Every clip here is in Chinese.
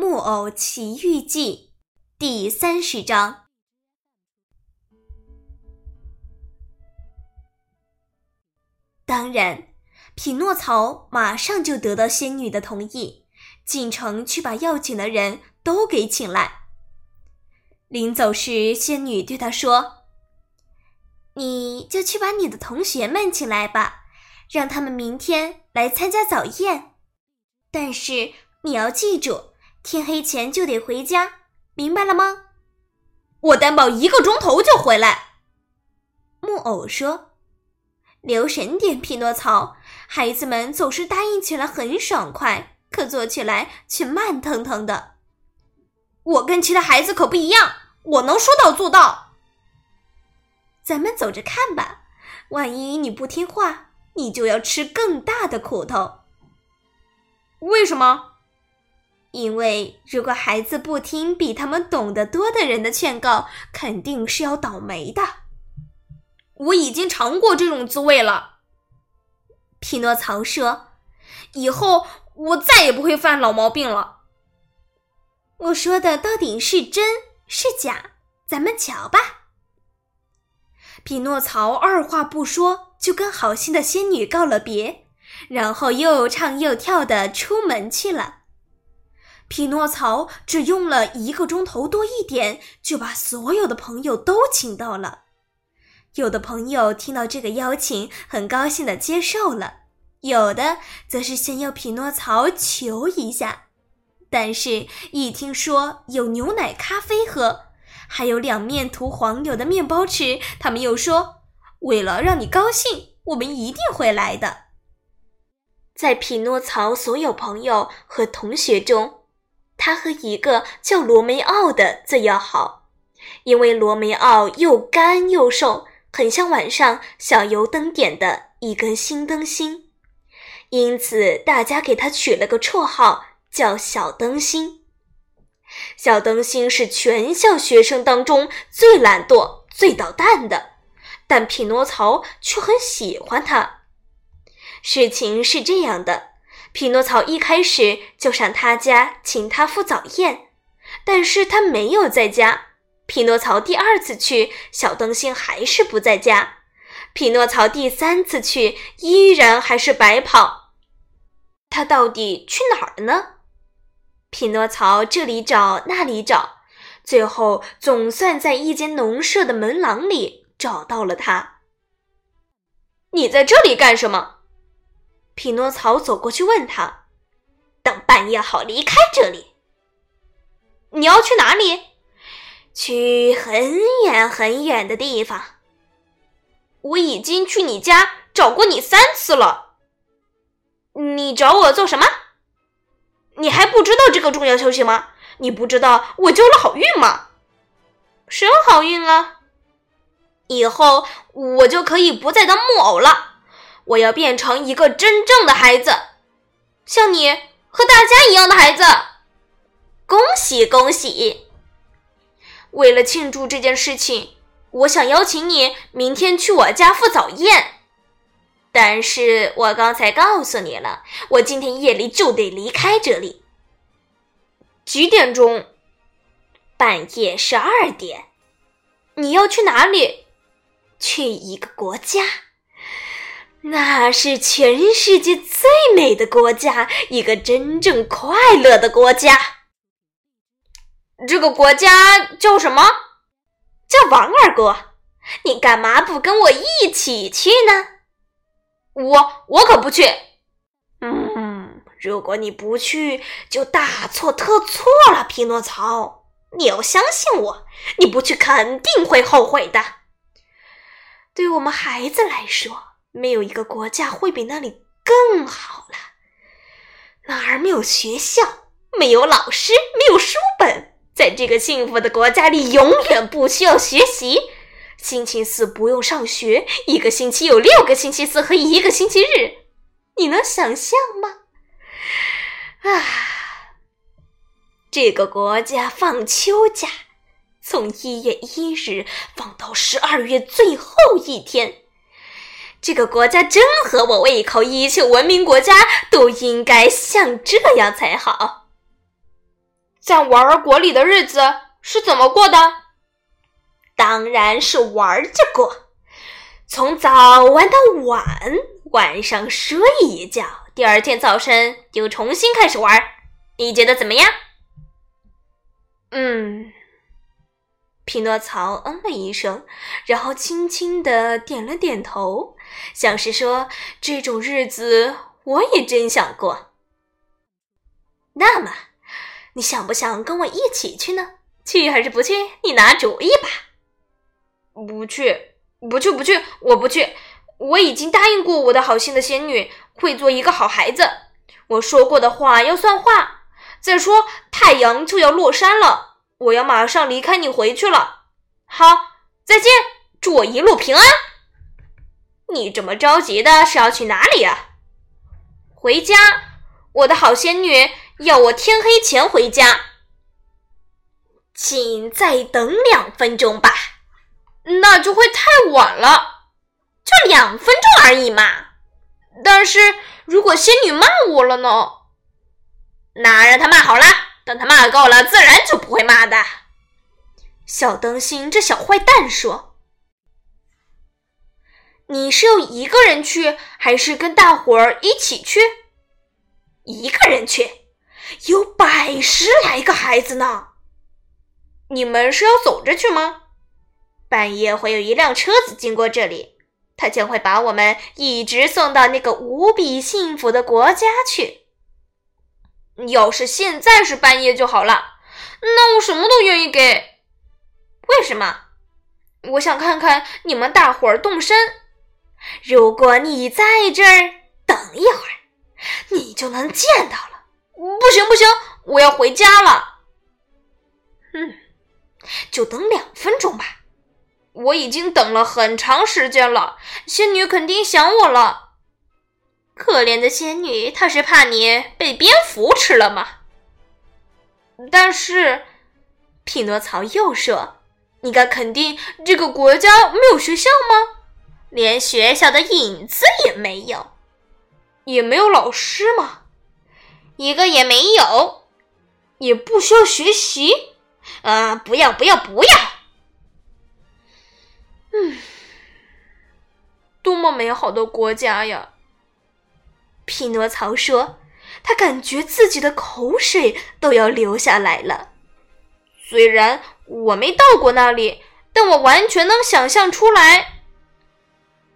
《木偶奇遇记》第三十章。当然，匹诺曹马上就得到仙女的同意，进城去把要请的人都给请来。临走时，仙女对他说：“你就去把你的同学们请来吧，让他们明天来参加早宴。但是你要记住。”天黑前就得回家，明白了吗？我担保一个钟头就回来。木偶说：“留神点，匹诺曹。”孩子们总是答应起来很爽快，可做起来却慢腾腾的。我跟其他孩子可不一样，我能说到做到。咱们走着看吧，万一你不听话，你就要吃更大的苦头。为什么？因为如果孩子不听比他们懂得多的人的劝告，肯定是要倒霉的。我已经尝过这种滋味了，匹诺曹说：“以后我再也不会犯老毛病了。”我说的到底是真是假？咱们瞧吧。匹诺曹二话不说就跟好心的仙女告了别，然后又唱又跳的出门去了。匹诺曹只用了一个钟头多一点，就把所有的朋友都请到了。有的朋友听到这个邀请，很高兴的接受了；有的则是先要匹诺曹求一下。但是，一听说有牛奶咖啡喝，还有两面涂黄油的面包吃，他们又说：“为了让你高兴，我们一定会来的。”在匹诺曹所有朋友和同学中，他和一个叫罗梅奥的最要好，因为罗梅奥又干又瘦，很像晚上小油灯点的一根新灯芯，因此大家给他取了个绰号叫小灯芯。小灯芯是全校学生当中最懒惰、最捣蛋的，但匹诺曹却很喜欢他。事情是这样的。匹诺曹一开始就上他家请他赴早宴，但是他没有在家。匹诺曹第二次去，小灯芯还是不在家。匹诺曹第三次去，依然还是白跑。他到底去哪儿了呢？匹诺曹这里找那里找，最后总算在一间农舍的门廊里找到了他。你在这里干什么？匹诺曹走过去问他：“等半夜好离开这里。你要去哪里？去很远很远的地方。我已经去你家找过你三次了。你找我做什么？你还不知道这个重要消息吗？你不知道我交了好运吗？什么好运啊？以后我就可以不再当木偶了。”我要变成一个真正的孩子，像你和大家一样的孩子。恭喜恭喜！为了庆祝这件事情，我想邀请你明天去我家赴早宴。但是我刚才告诉你了，我今天夜里就得离开这里。几点钟？半夜十二点。你要去哪里？去一个国家。那是全世界最美的国家，一个真正快乐的国家。这个国家叫什么？叫王二国。你干嘛不跟我一起去呢？我我可不去。嗯，如果你不去，就大错特错了，匹诺曹。你要相信我，你不去肯定会后悔的。对我们孩子来说。没有一个国家会比那里更好了。那儿没有学校，没有老师，没有书本，在这个幸福的国家里，永远不需要学习。星期四不用上学，一个星期有六个星期四和一个星期日，你能想象吗？啊，这个国家放秋假，从一月一日放到十二月最后一天。这个国家真合我胃口，一切文明国家都应该像这样才好。在玩儿国里的日子是怎么过的？当然是玩着过，从早玩到晚，晚上睡一觉，第二天早晨又重新开始玩。你觉得怎么样？嗯。匹诺曹嗯了一声，然后轻轻的点了点头，像是说：“这种日子我也真想过。”那么，你想不想跟我一起去呢？去还是不去？你拿主意吧。不去，不去，不去，我不去。我已经答应过我的好心的仙女，会做一个好孩子。我说过的话要算话。再说，太阳就要落山了。我要马上离开你回去了，好，再见，祝我一路平安。你这么着急的是要去哪里啊？回家，我的好仙女要我天黑前回家，请再等两分钟吧。那就会太晚了，就两分钟而已嘛。但是如果仙女骂我了呢？那让她骂好了。等她骂够了，自然就不会骂的。小灯芯这小坏蛋说：“你是要一个人去，还是跟大伙儿一起去？一个人去，有百十来个孩子呢。你们是要走着去吗？半夜会有一辆车子经过这里，他将会把我们一直送到那个无比幸福的国家去。”要是现在是半夜就好了，那我什么都愿意给。为什么？我想看看你们大伙儿动身。如果你在这儿等一会儿，你就能见到了。不行不行，我要回家了。嗯，就等两分钟吧。我已经等了很长时间了，仙女肯定想我了。可怜的仙女，她是怕你被蝙蝠吃了吗？但是，匹诺曹又说：“你敢肯定这个国家没有学校吗？连学校的影子也没有，也没有老师吗？一个也没有，也不需要学习。啊，不要，不要，不要！嗯，多么美好的国家呀！”匹诺曹说：“他感觉自己的口水都要流下来了。虽然我没到过那里，但我完全能想象出来。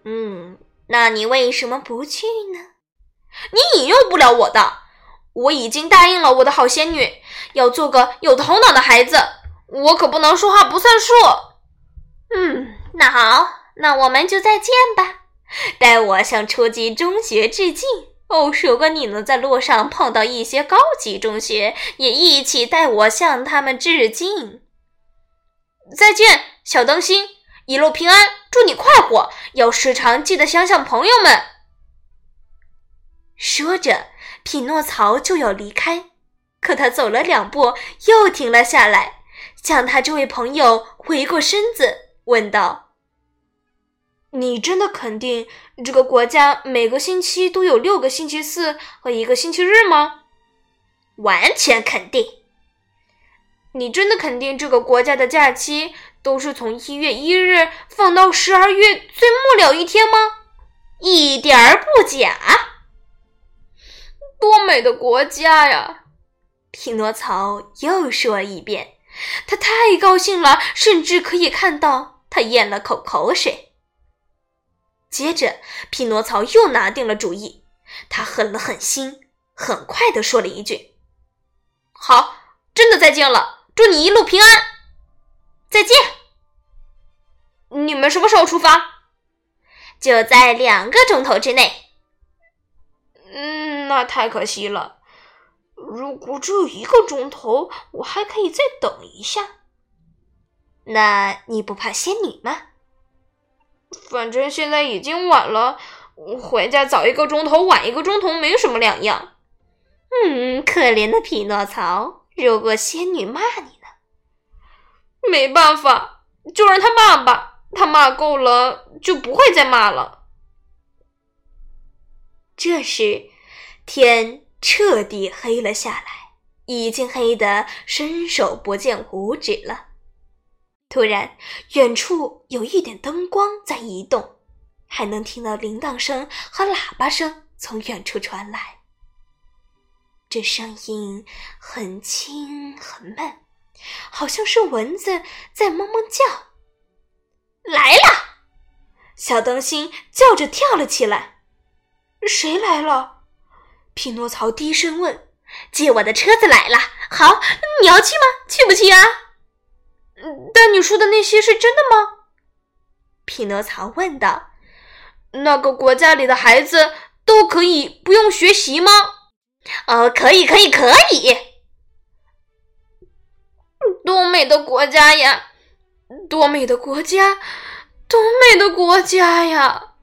嗯，那你为什么不去呢？你引诱不了我的。我已经答应了我的好仙女，要做个有头脑的孩子。我可不能说话不算数。嗯，那好，那我们就再见吧。代我向初级中学致敬。”哦，如果你能在路上碰到一些高级中学，也一起带我向他们致敬。再见，小灯芯，一路平安，祝你快活，要时常记得想想朋友们。说着，匹诺曹就要离开，可他走了两步，又停了下来，向他这位朋友回过身子，问道。你真的肯定这个国家每个星期都有六个星期四和一个星期日吗？完全肯定。你真的肯定这个国家的假期都是从一月一日放到十二月最末了一天吗？一点儿不假。多美的国家呀！匹诺曹又说一遍，他太高兴了，甚至可以看到他咽了口口水。接着，匹诺曹又拿定了主意。他狠了狠心，很快的说了一句：“好，真的再见了，祝你一路平安。”再见。你们什么时候出发？就在两个钟头之内。嗯，那太可惜了。如果只有一个钟头，我还可以再等一下。那你不怕仙女吗？反正现在已经晚了，回家早一个钟头，晚一个钟头没什么两样。嗯，可怜的匹诺曹，如果仙女骂你呢？没办法，就让他骂吧。他骂够了，就不会再骂了。这时，天彻底黑了下来，已经黑得伸手不见五指了。突然，远处有一点灯光在移动，还能听到铃铛声和喇叭声从远处传来。这声音很轻很闷，好像是蚊子在嗡嗡叫。来了！小灯芯叫着跳了起来。谁来了？匹诺曹低声问。借我的车子来了。好，你要去吗？去不去啊？但你说的那些是真的吗？匹诺曹问道。那个国家里的孩子都可以不用学习吗？哦，可以，可以，可以。多美的国家呀！多美的国家！多美的国家呀！